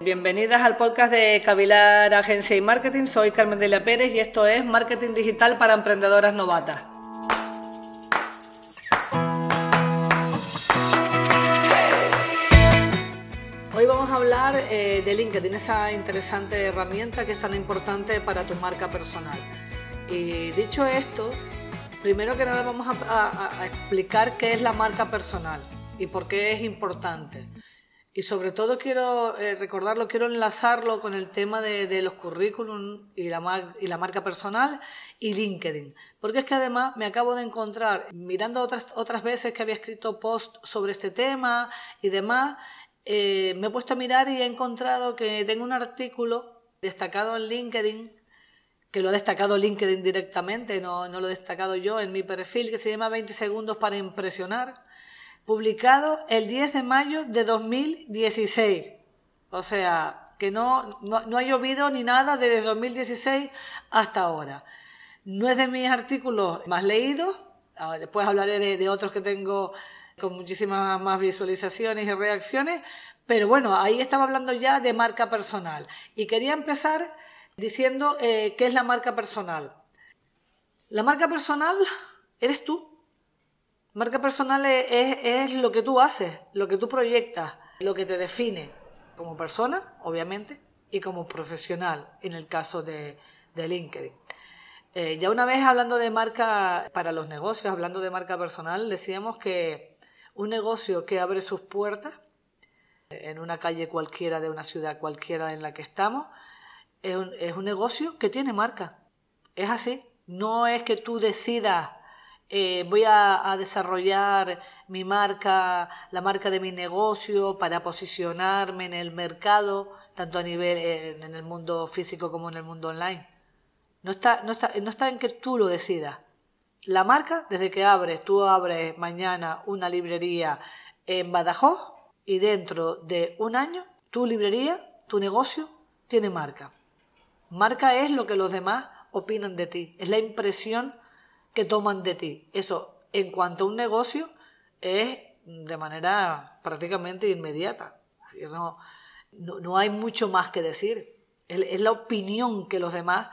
Bienvenidas al podcast de Cavilar Agencia y Marketing. Soy Carmen Delia Pérez y esto es Marketing Digital para Emprendedoras Novatas. Hoy vamos a hablar eh, de LinkedIn, esa interesante herramienta que es tan importante para tu marca personal. Y dicho esto, primero que nada vamos a explicar qué es la marca personal y por qué es importante. Y sobre todo quiero eh, recordarlo, quiero enlazarlo con el tema de, los currículum y la, y la marca personal y LinkedIn. Porque es que además me acabo de encontrar, mirando otras, otras veces que había escrito post sobre este tema y demás, eh, me he puesto a mirar y he encontrado que tengo un artículo destacado en LinkedIn, que lo ha destacado LinkedIn directamente, no, no lo he destacado yo en mi perfil, que se llama 20 segundos para impresionar publicado el 10 de mayo de 2016. O sea, que no, no, ha llovido ni nada desde 2016 hasta ahora. No es de mis artículos más leídos, ah, después hablaré de, otros que tengo con muchísimas más visualizaciones y reacciones, pero bueno, ahí estaba hablando ya de marca personal. Y quería empezar diciendo eh, qué es la marca personal. La marca personal eres tú. Marca personal es, lo que tú haces, lo que tú proyectas, lo que te define como persona, obviamente, y como profesional, en el caso de, LinkedIn. Eh, ya una vez hablando de marca para los negocios, hablando de marca personal, decíamos que un negocio que abre sus puertas en una calle cualquiera de una ciudad cualquiera en la que estamos, es un, es un negocio que tiene marca. Es así. No es que tú decidas eh, voy a, desarrollar mi marca, la marca de mi negocio para posicionarme en el mercado, tanto a nivel en el mundo físico como en el mundo online. No está, no está, no está en que tú lo decidas. La marca, desde que abres, tú abres mañana una librería en Badajoz y dentro de un año tu librería, tu negocio, tiene marca. Marca es lo que los demás opinan de ti, es la impresión que toman de ti. Eso, en cuanto a un negocio, es de manera prácticamente inmediata. No, no, hay mucho más que decir. Es, la opinión que los demás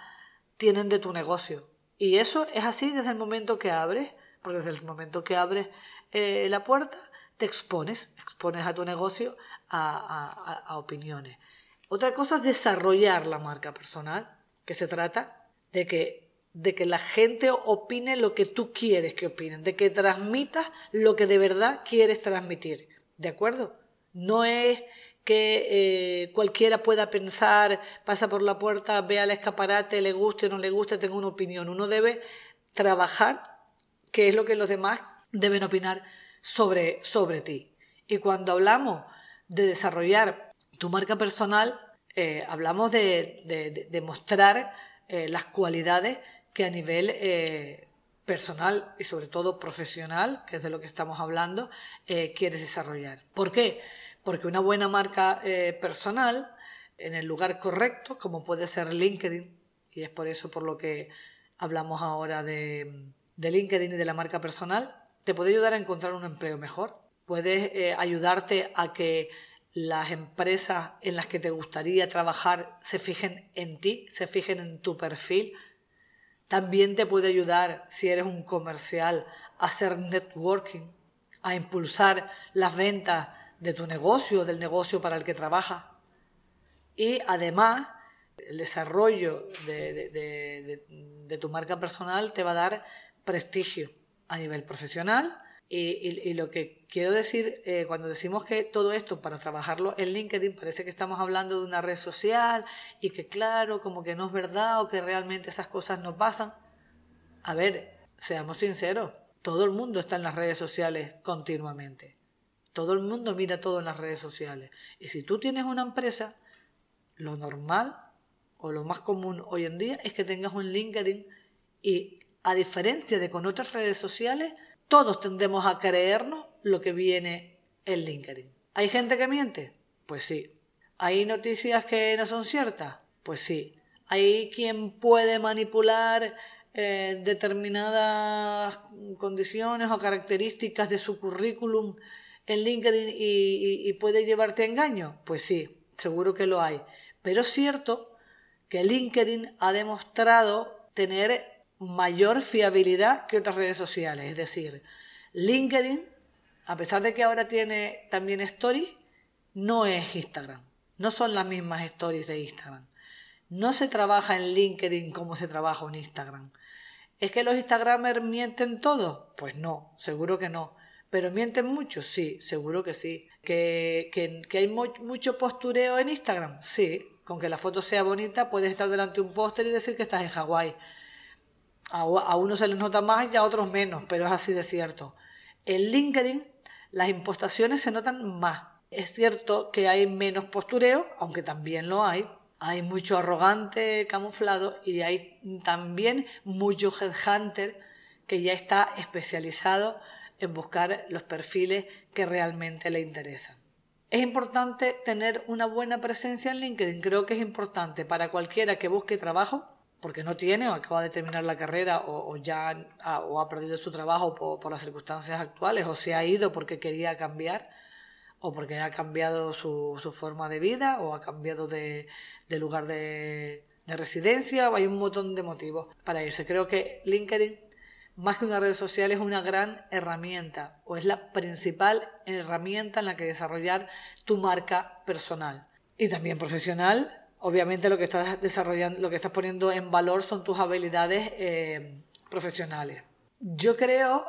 tienen de tu negocio. Y eso es así desde el momento que abres, porque desde el momento que abres eh, la puerta, te expones, expones a tu negocio a, a opiniones. Otra cosa es desarrollar la marca personal, que se trata de que de que la gente opine lo que tú quieres que opinen, de que transmitas lo que de verdad quieres transmitir. ¿De acuerdo? No es que eh, cualquiera pueda pensar, pasa por la puerta, vea el escaparate, le guste o no le guste, tenga una opinión. Uno debe trabajar, que es lo que los demás deben opinar sobre, sobre ti. Y cuando hablamos de desarrollar tu marca personal, eh, hablamos de, de, mostrar eh, las cualidades que a nivel eh, personal y sobre todo profesional, que es de lo que estamos hablando, eh, quieres desarrollar. ¿Por qué? Porque una buena marca eh, personal en el lugar correcto, como puede ser LinkedIn, y es por eso por lo que hablamos ahora de, de LinkedIn y de la marca personal, te puede ayudar a encontrar un empleo mejor. Puede ayudarte a que las empresas en las que te gustaría trabajar se fijen en ti, se fijen en tu perfil, también te puede ayudar, si eres un comercial, a hacer networking, a impulsar las ventas de tu negocio, del negocio para el que trabajas. Y además, el desarrollo de, tu marca personal te va a dar prestigio a nivel profesional y, lo que quiero decir, eh, cuando decimos que todo esto para trabajarlo en LinkedIn, parece que estamos hablando de una red social y que claro, como que no es verdad o que realmente esas cosas no pasan. A ver, seamos sinceros, todo el mundo está en las redes sociales continuamente. Todo el mundo mira todo en las redes sociales. Y si tú tienes una empresa, lo normal o lo más común hoy en día es que tengas un LinkedIn y a diferencia de con otras redes sociales, todos tendemos a creernos lo que viene en LinkedIn. ¿Hay gente que miente? Pues sí. ¿Hay noticias que no son ciertas? Pues sí. ¿Hay quien puede manipular eh, determinadas condiciones o características de su currículum en LinkedIn y, puede llevarte a engaño? Pues sí, seguro que lo hay. Pero es cierto que LinkedIn ha demostrado tener mayor fiabilidad que otras redes sociales. Es decir, LinkedIn, a pesar de que ahora tiene también stories, no es Instagram. No son las mismas stories de Instagram. No se trabaja en LinkedIn como se trabaja en Instagram. ¿Es que los Instagramers mienten todo? Pues no, seguro que no. ¿Pero mienten mucho? Sí, seguro que sí. ¿Que, que, hay mucho postureo en Instagram? Sí, con que la foto sea bonita puedes estar delante de un póster y decir que estás en Hawái. A, unos se les nota más y a otros menos, pero es así de cierto. En LinkedIn las impostaciones se notan más. Es cierto que hay menos postureo, aunque también lo hay, hay mucho arrogante camuflado y hay también mucho headhunter que ya está especializado en buscar los perfiles que realmente le interesan. Es importante tener una buena presencia en LinkedIn. Creo que es importante para cualquiera que busque trabajo, porque no tiene o acaba de terminar la carrera o, ya ha, o ha perdido su trabajo por las circunstancias actuales o se ha ido porque quería cambiar o porque ha cambiado su, forma de vida o ha cambiado de, lugar de, de residencia hay un montón de motivos para irse. Creo que LinkedIn, más que una red social, es una gran herramienta o es la principal herramienta en la que desarrollar tu marca personal y también profesional. Obviamente lo que estás desarrollando, lo que estás poniendo en valor son tus habilidades eh, profesionales. Yo creo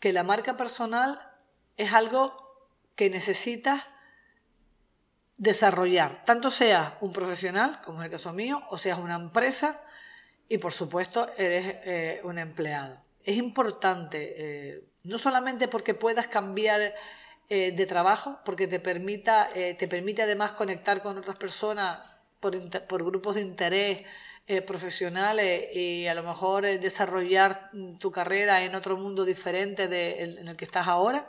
que la marca personal es algo que necesitas desarrollar, tanto seas un profesional, como es el caso mío, o seas una empresa y por supuesto eres eh, un empleado. Es importante, eh, no solamente porque puedas cambiar de trabajo, porque te, permita, te permite además conectar con otras personas por, por grupos de interés profesionales y a lo mejor desarrollar tu carrera en otro mundo diferente de, en el que estás ahora,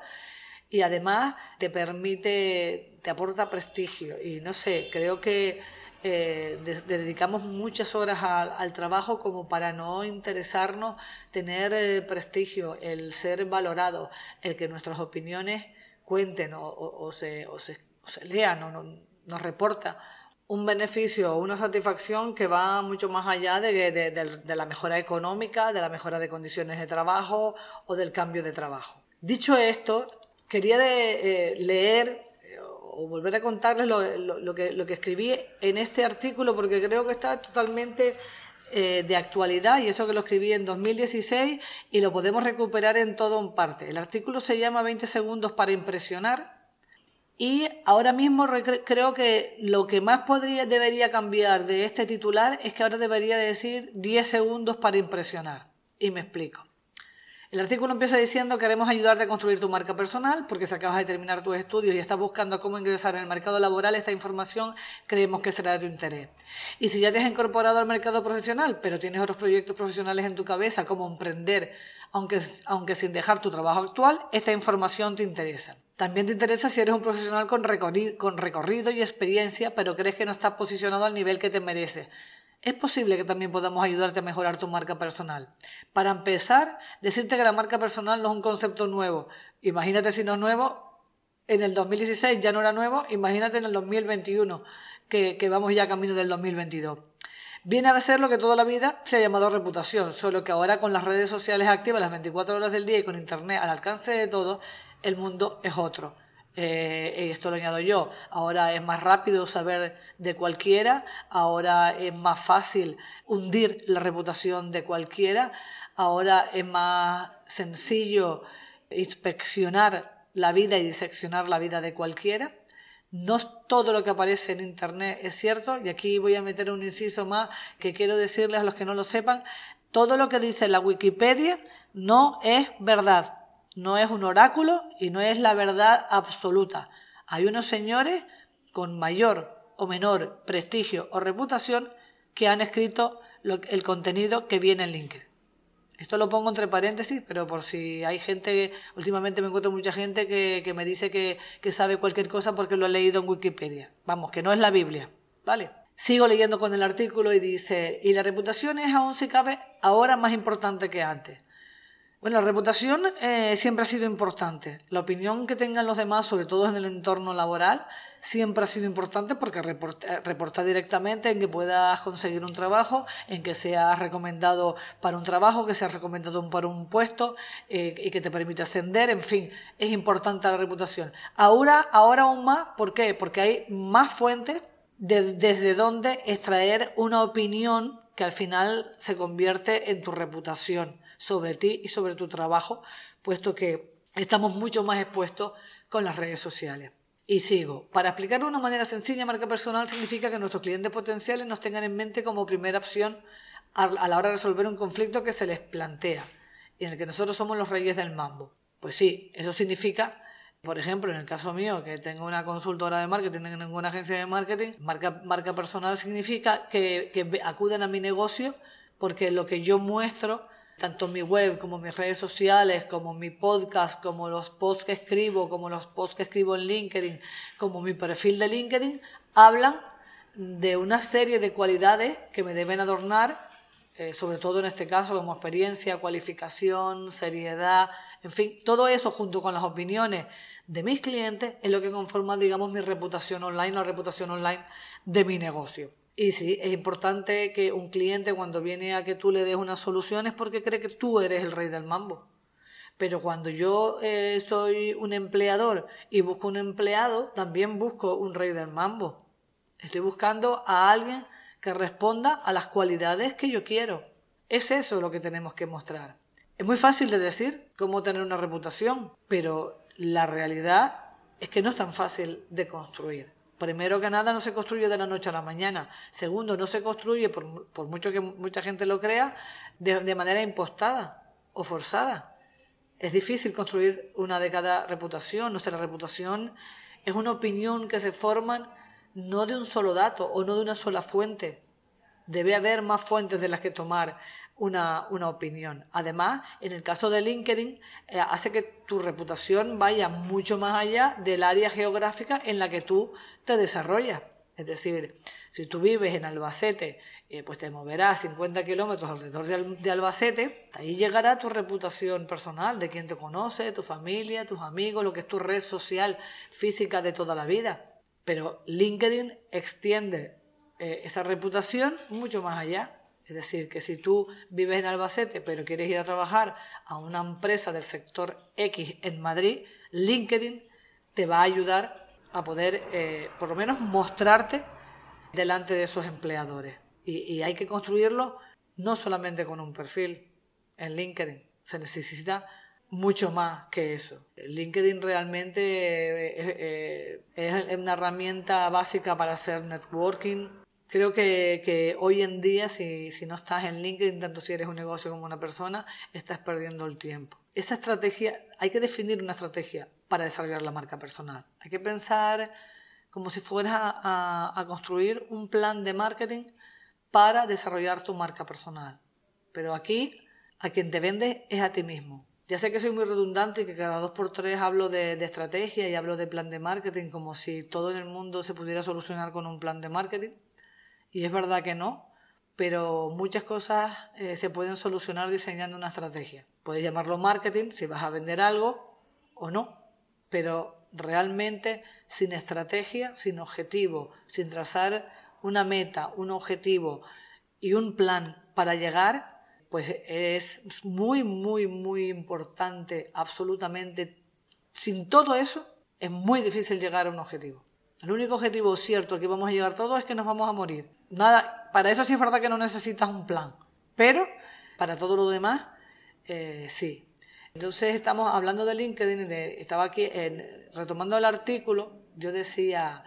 y además te permite, te aporta prestigio. Y no sé, creo que eh, dedicamos muchas horas al trabajo como para no interesarnos tener eh, prestigio, el ser valorado, el que nuestras opiniones cuenten o, se, o se, lean o nos reporta un beneficio o una satisfacción que va mucho más allá de, de, la mejora económica, de la mejora de condiciones de trabajo o del cambio de trabajo. Dicho esto, quería de, eh, leer eh, o volver a contarles lo, que, lo que escribí en este artículo porque creo que está totalmente eh, de actualidad y eso que lo escribí en 2016 y lo podemos recuperar en todo un parte. El artículo se llama 20 segundos para impresionar y ahora mismo creo que lo que más podría, debería cambiar de este titular es que ahora debería decir 10 segundos para impresionar. Y me explico. El artículo empieza diciendo queremos ayudarte a construir tu marca personal porque si acabas de terminar tus estudios y estás buscando cómo ingresar en el mercado laboral, esta información creemos que será de tu interés. Y si ya te has incorporado al mercado profesional, pero tienes otros proyectos profesionales en tu cabeza, como emprender, aunque, aunque sin dejar tu trabajo actual, esta información te interesa. También te interesa si eres un profesional con recorrido, con recorrido y experiencia, pero crees que no estás posicionado al nivel que te mereces es posible que también podamos ayudarte a mejorar tu marca personal. Para empezar, decirte que la marca personal no es un concepto nuevo. Imagínate si no es nuevo, en el 2016 ya no era nuevo, imagínate en el 2021, que, que vamos ya camino del 2022. Viene a ser lo que toda la vida se ha llamado reputación, solo que ahora con las redes sociales activas las 24 horas del día y con Internet al alcance de todos, el mundo es otro. Eh, esto lo añado yo, ahora es más rápido saber de cualquiera, ahora es más fácil hundir la reputación de cualquiera, ahora es más sencillo inspeccionar la vida y diseccionar la vida de cualquiera. No todo lo que aparece en Internet es cierto, y aquí voy a meter un inciso más que quiero decirles a los que no lo sepan, todo lo que dice la Wikipedia no es verdad no es un oráculo y no es la verdad absoluta. Hay unos señores con mayor o menor prestigio o reputación que han escrito el contenido que viene en LinkedIn. Esto lo pongo entre paréntesis, pero por si hay gente, últimamente me encuentro mucha gente que, me dice que, que, sabe cualquier cosa porque lo ha leído en Wikipedia. Vamos, que no es la Biblia, ¿vale? Sigo leyendo con el artículo y dice, y la reputación es aún si cabe ahora más importante que antes. Bueno, la reputación eh, siempre ha sido importante. La opinión que tengan los demás, sobre todo en el entorno laboral, siempre ha sido importante porque reporta, reporta, directamente en que puedas conseguir un trabajo, en que seas recomendado para un trabajo, que seas recomendado para un puesto eh, y que te permita ascender. En fin, es importante la reputación. Ahora, ahora aún más, ¿por qué? Porque hay más fuentes desde donde extraer una opinión que al final se convierte en tu reputación sobre ti y sobre tu trabajo, puesto que estamos mucho más expuestos con las redes sociales. Y sigo. Para explicarlo de una manera sencilla, marca personal significa que nuestros clientes potenciales nos tengan en mente como primera opción a la hora de resolver un conflicto que se les plantea y en el que nosotros somos los reyes del mambo. Pues sí, eso significa, por ejemplo, en el caso mío, que tengo una consultora de marketing en ninguna agencia de marketing, marca, marca personal significa que, que acuden a mi negocio porque lo que yo muestro tanto mi web como mis redes sociales, como mi podcast, como los posts que escribo, como los posts que escribo en LinkedIn, como mi perfil de LinkedIn, hablan de una serie de cualidades que me deben adornar, eh, sobre todo en este caso como experiencia, cualificación, seriedad, en fin, todo eso junto con las opiniones de mis clientes es lo que conforma, digamos, mi reputación online, la reputación online de mi negocio. Y sí, es importante que un cliente cuando viene a que tú le des una solución es porque cree que tú eres el rey del mambo. Pero cuando yo eh, soy un empleador y busco un empleado, también busco un rey del mambo. Estoy buscando a alguien que responda a las cualidades que yo quiero. Es eso lo que tenemos que mostrar. Es muy fácil de decir cómo tener una reputación, pero la realidad es que no es tan fácil de construir. Primero que nada, no se construye de la noche a la mañana. Segundo, no se construye, por, mucho que mucha gente lo crea, de, manera impostada o forzada. Es difícil construir una de cada reputación. Nuestra reputación es una opinión que se forma no de un solo dato o no de una sola fuente. Debe haber más fuentes de las que tomar una, una opinión. Además, en el caso de LinkedIn, eh, hace que tu reputación vaya mucho más allá del área geográfica en la que tú te desarrollas. Es decir, si tú vives en Albacete, eh, pues te moverás 50 kilómetros alrededor de, Albacete, ahí llegará tu reputación personal, de quien te conoce, tu familia, tus amigos, lo que es tu red social física de toda la vida. Pero LinkedIn extiende eh, esa reputación mucho más allá. Es decir, que si tú vives en Albacete pero quieres ir a trabajar a una empresa del sector X en Madrid, LinkedIn te va a ayudar a poder, eh, por lo menos, mostrarte delante de esos empleadores. Y, hay que construirlo no solamente con un perfil en LinkedIn, se necesita mucho más que eso. LinkedIn realmente eh, eh, es una herramienta básica para hacer networking, Creo que, hoy en día, si, no estás en LinkedIn, tanto si eres un negocio como una persona, estás perdiendo el tiempo. Esa estrategia, hay que definir una estrategia para desarrollar la marca personal. Hay que pensar como si fueras a, a construir un plan de marketing para desarrollar tu marca personal. Pero aquí, a quien te vende es a ti mismo. Ya sé que soy muy redundante y que cada dos por tres hablo de, de, estrategia y hablo de plan de marketing como si todo en el mundo se pudiera solucionar con un plan de marketing y es verdad que no, pero muchas cosas eh, se pueden solucionar diseñando una estrategia. Puedes llamarlo marketing si vas a vender algo o no, pero realmente sin estrategia, sin objetivo, sin trazar una meta, un objetivo y un plan para llegar, pues es muy, muy, muy importante, absolutamente. Sin todo eso, es muy difícil llegar a un objetivo. El único objetivo cierto que vamos a llegar todos es que nos vamos a morir nada, para eso sí es verdad que no necesitas un plan, pero para todo lo demás, eh, sí. Entonces estamos hablando de LinkedIn, estaba aquí retomando el artículo, yo decía,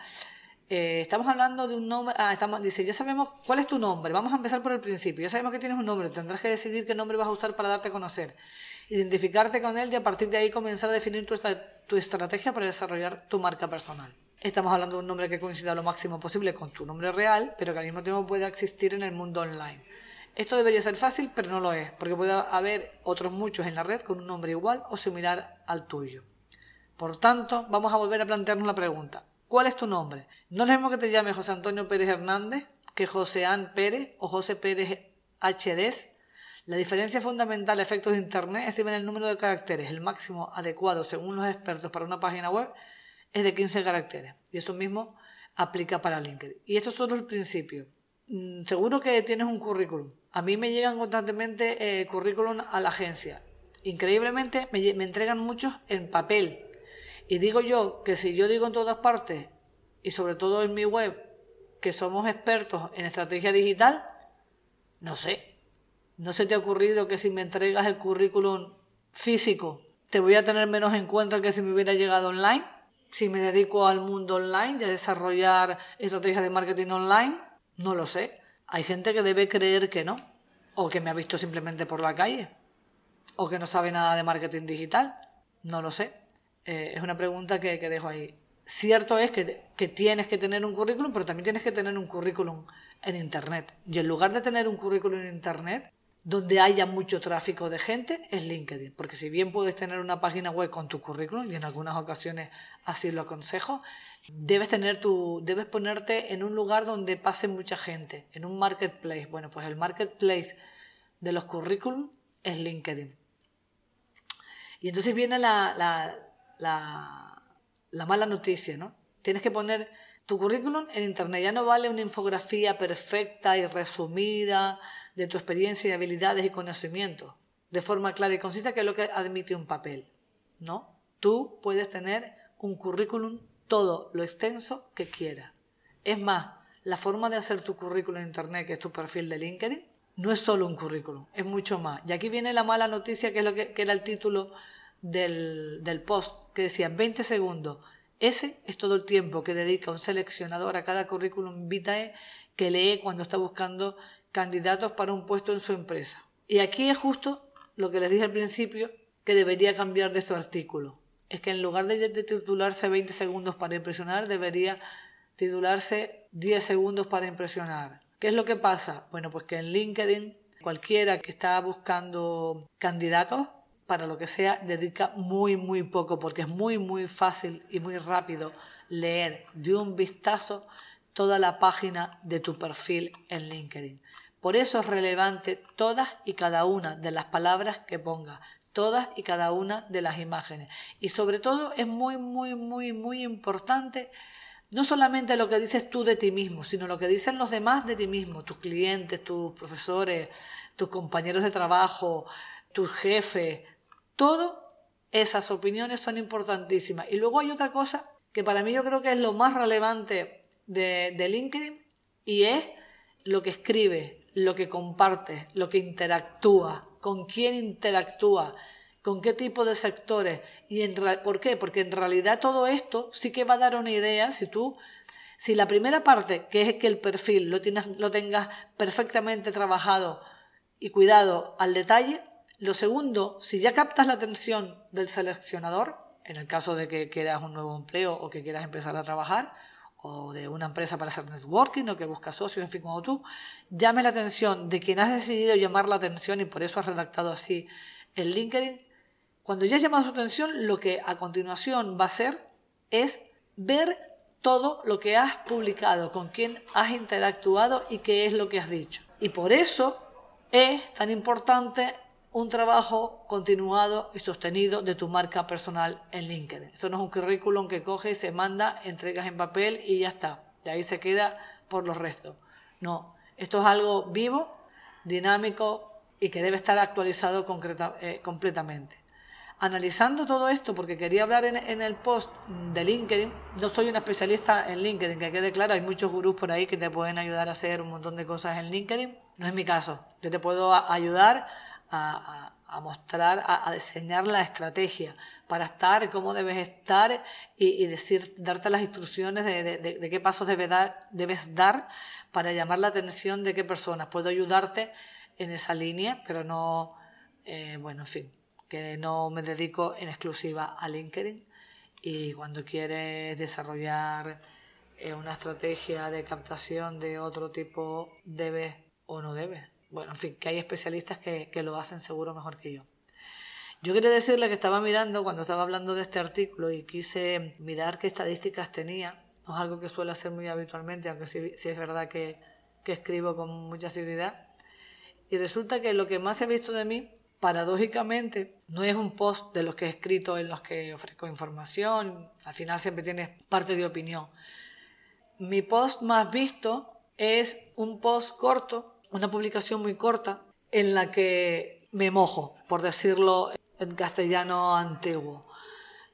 eh, estamos hablando de un nombre, ah, estamos, dice, ya sabemos cuál es tu nombre, vamos a empezar por el principio, ya sabemos que tienes un nombre, tendrás que decidir qué nombre vas a usar para darte a conocer, identificarte con él y a partir de ahí comenzar a definir tu estrategia para desarrollar tu marca personal. Estamos hablando de un nombre que coincida lo máximo posible con tu nombre real, pero que al mismo tiempo pueda existir en el mundo online. Esto debería ser fácil, pero no lo es, porque puede haber otros muchos en la red con un nombre igual o similar al tuyo. Por tanto, vamos a volver a plantearnos la pregunta. ¿Cuál es tu nombre? No es lo mismo que te llame José Antonio Pérez Hernández que José An Pérez o José Pérez HD. La diferencia fundamental de efectos de Internet estima el número de caracteres. El máximo adecuado, según los expertos, para una página web es de 15 caracteres. Y eso mismo aplica para LinkedIn. Y esto es solo el principio. Mm, seguro que tienes un currículum. A mí me llegan constantemente eh, currículum a la agencia. Increíblemente me, me entregan muchos en papel. Y digo yo que si yo digo en todas partes, y sobre todo en mi web, que somos expertos en estrategia digital, no sé. ¿No se te ha ocurrido que si me entregas el currículum físico, te voy a tener menos en cuenta que si me hubiera llegado online? Si me dedico al mundo online y a desarrollar estrategias de marketing online, no lo sé. Hay gente que debe creer que no, o que me ha visto simplemente por la calle, o que no sabe nada de marketing digital, no lo sé. Eh, es una pregunta que dejo ahí cierto es que, tienes que tener un currículum, pero también tienes que tener un currículum en Internet. Y en lugar de tener un currículum en Internet, donde haya mucho tráfico de gente, es LinkedIn. Porque si bien puedes tener una página web con tu currículum, y en algunas ocasiones así lo aconsejo, debes, tener tu, debes ponerte en un lugar donde pase mucha gente, en un marketplace. Bueno, pues el marketplace de los currículum es LinkedIn. Y entonces viene la, la la mala noticia, ¿no? Tienes que poner tu currículum en Internet. Ya no vale una infografía perfecta y resumida de tu experiencia y habilidades y conocimientos, de forma clara y concisa, que es lo que admite un papel, ¿no? Tú puedes tener un currículum todo lo extenso que quieras. Es más, la forma de hacer tu currículum en Internet, que es tu perfil de LinkedIn, no es solo un currículum, es mucho más. Y aquí viene la mala noticia, que es lo que, era el título del, del post que decía 20 segundos. Ese es todo el tiempo que dedica un seleccionador a cada currículum vitae que lee cuando está buscando candidatos para un puesto en su empresa. Y aquí es justo lo que les dije al principio que debería cambiar de su artículo. Es que en lugar de, titularse 20 segundos para impresionar, debería titularse 10 segundos para impresionar. ¿Qué es lo que pasa? Bueno, pues que en LinkedIn cualquiera que está buscando candidatos para lo que sea, dedica muy, muy poco, porque es muy, muy fácil y muy rápido leer de un vistazo toda la página de tu perfil en LinkedIn. Por eso es relevante todas y cada una de las palabras que pongas, todas y cada una de las imágenes. Y sobre todo es muy, muy, muy, muy importante no solamente lo que dices tú de ti mismo, sino lo que dicen los demás de ti mismo, tus clientes, tus profesores, tus compañeros de trabajo, tus jefes, Todas esas opiniones son importantísimas. Y luego hay otra cosa que para mí yo creo que es lo más relevante de, LinkedIn y es lo que escribe, lo que comparte, lo que interactúa, con quién interactúa, con qué tipo de sectores. Y en, ¿Por qué? Porque en realidad todo esto sí que va a dar una idea si tú, si la primera parte, que es que el perfil lo, tienes, lo tengas perfectamente trabajado y cuidado al detalle, lo segundo, si ya captas la atención del seleccionador, en el caso de que quieras un nuevo empleo o que quieras empezar a trabajar, o de una empresa para hacer networking o que busca socios, en fin, como tú, llame la atención de quien has decidido llamar la atención y por eso has redactado así el LinkedIn. Cuando ya has llamado su atención, lo que a continuación va a hacer es ver todo lo que has publicado, con quién has interactuado y qué es lo que has dicho. Y por eso es tan importante un trabajo continuado y sostenido de tu marca personal en LinkedIn. Esto no es un currículum que coge, se manda, entregas en papel y ya está. Y ahí se queda por los restos. No, esto es algo vivo, dinámico y que debe estar actualizado eh, completamente. Analizando todo esto, porque quería hablar en, en, el post de LinkedIn, no soy una especialista en LinkedIn, que quede claro, hay muchos gurús por ahí que te pueden ayudar a hacer un montón de cosas en LinkedIn. No es mi caso. Yo te puedo ayudar a, mostrar, a, diseñar la estrategia para estar, cómo debes estar y, decir, darte las instrucciones de, qué pasos debes dar, para llamar la atención de qué personas. Puedo ayudarte en esa línea, pero no, eh, bueno, en fin, que no me dedico en exclusiva a LinkedIn y cuando quieres desarrollar eh, una estrategia de captación de otro tipo, debes o no debes bueno, en fin, que hay especialistas que, lo hacen seguro mejor que yo. Yo quería decirle que estaba mirando cuando estaba hablando de este artículo y quise mirar qué estadísticas tenía. No es algo que suelo hacer muy habitualmente, aunque sí, es verdad que, escribo con mucha seriedad. Y resulta que lo que más ha visto de mí, paradójicamente, no es un post de los que he escrito en los que ofrezco información, al final siempre tiene parte de opinión. Mi post más visto es un post corto, una publicación muy corta, en la que me mojo, por decirlo en castellano antiguo.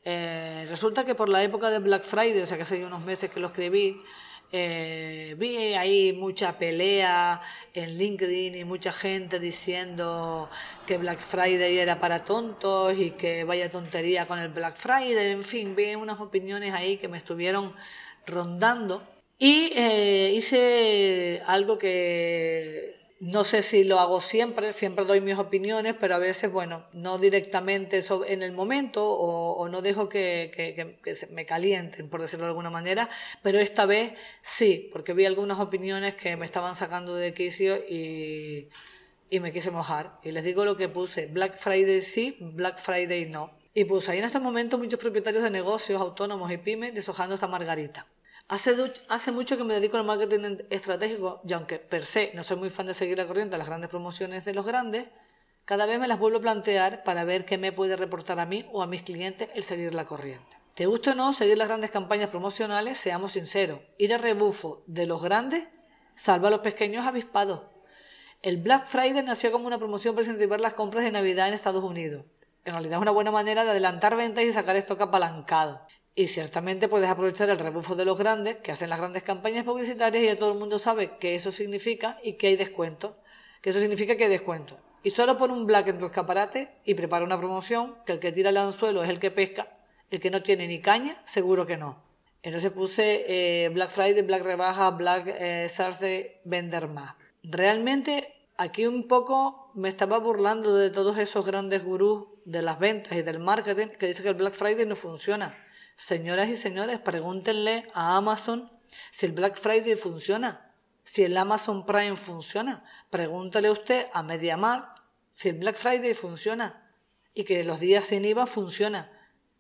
Eh, resulta que por la época de Black Friday, o sea que hace unos meses que lo escribí, eh, vi ahí mucha pelea en LinkedIn y mucha gente diciendo que Black Friday era para tontos y que vaya tontería con el Black Friday, en fin, vi unas opiniones ahí que me estuvieron rondando y eh, hice algo que no sé si lo hago siempre, siempre doy mis opiniones, pero a veces, bueno, no directamente en el momento o, no dejo que, me calienten, por decirlo de alguna manera, pero esta vez sí, porque vi algunas opiniones que me estaban sacando de quicio y, y me quise mojar. Y les digo lo que puse, Black Friday sí, Black Friday no. Y puse ahí en este momento muchos propietarios de negocios autónomos y pymes deshojando esta margarita. Hace, mucho que me dedico al marketing estratégico y aunque per se no soy muy fan de seguir la corriente de las grandes promociones de los grandes, cada vez me las vuelvo a plantear para ver qué me puede reportar a mí o a mis clientes el seguir la corriente. Te gusta o no seguir las grandes campañas promocionales, seamos sinceros, ir a rebufo de los grandes salva a los pequeños avispados. El Black Friday nació como una promoción para incentivar las compras de Navidad en Estados Unidos. En realidad es una buena manera de adelantar ventas y sacar esto apalancado. Y ciertamente puedes aprovechar el rebufo de los grandes, que hacen las grandes campañas publicitarias y ya todo el mundo sabe que eso significa y que hay descuento. Que eso significa que hay descuento. Y solo pon un black en tu escaparate y prepara una promoción, que el que tira el anzuelo es el que pesca, el que no tiene ni caña, seguro que no. Entonces puse eh, Black Friday, Black Rebaja, Black eh, Thursday, vender más. Realmente aquí un poco me estaba burlando de todos esos grandes gurús de las ventas y del marketing que dicen que el Black Friday no funciona. Señoras y señores, pregúntenle a Amazon si el Black Friday funciona, si el Amazon Prime funciona. Pregúntele usted a MediaMarkt si el Black Friday funciona y que los días sin IVA funciona.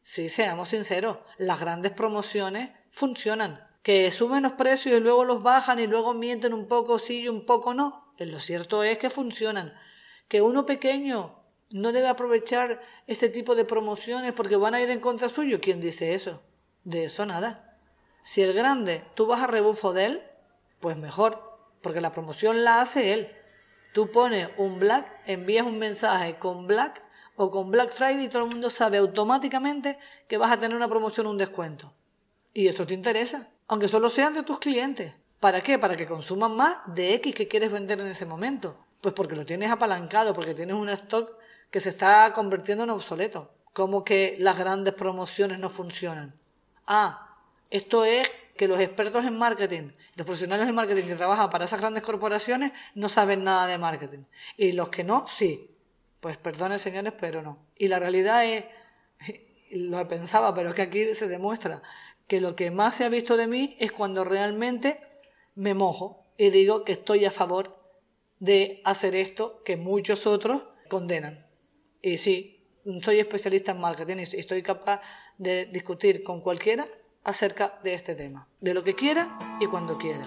Sí, seamos sinceros, las grandes promociones funcionan. Que suben los precios y luego los bajan y luego mienten un poco sí y un poco no. Lo cierto es que funcionan. Que uno pequeño no debe aprovechar este tipo de promociones porque van a ir en contra suyo. ¿Quién dice eso? De eso nada. Si el grande, tú vas a rebufo de él, pues mejor, porque la promoción la hace él. Tú pones un black, envías un mensaje con black o con Black Friday y todo el mundo sabe automáticamente que vas a tener una promoción o un descuento. Y eso te interesa, aunque solo sean de tus clientes. ¿Para qué? Para que consuman más de X que quieres vender en ese momento. Pues porque lo tienes apalancado, porque tienes un stock que se está convirtiendo en obsoleto. Como que las grandes promociones no funcionan. Ah, esto es que los expertos en marketing, los profesionales de marketing que trabajan para esas grandes corporaciones no saben nada de marketing. Y los que no, sí. Pues perdone señores, pero no. Y la realidad es, lo pensaba, pero es que aquí se demuestra que lo que más se ha visto de mí es cuando realmente me mojo y digo que estoy a favor de hacer esto que muchos otros condenan. Y sí, soy especialista en marketing y estoy capaz de discutir con cualquiera acerca de este tema, de lo que quiera y cuando quiera.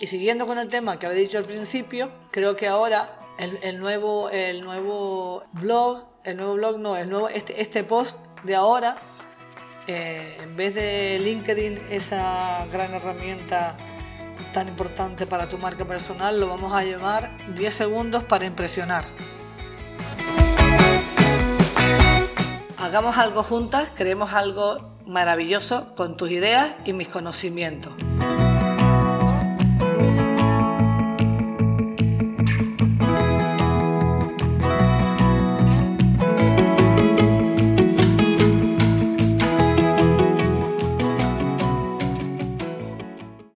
Y siguiendo con el tema que había dicho al principio, creo que ahora el, nuevo, el nuevo blog, el nuevo blog no, el nuevo, este, este post de ahora, eh, en vez de LinkedIn, esa gran herramienta tan importante para tu marca personal, lo vamos a llamar 10 segundos para impresionar. Hagamos algo juntas, creemos algo maravilloso con tus ideas y mis conocimientos.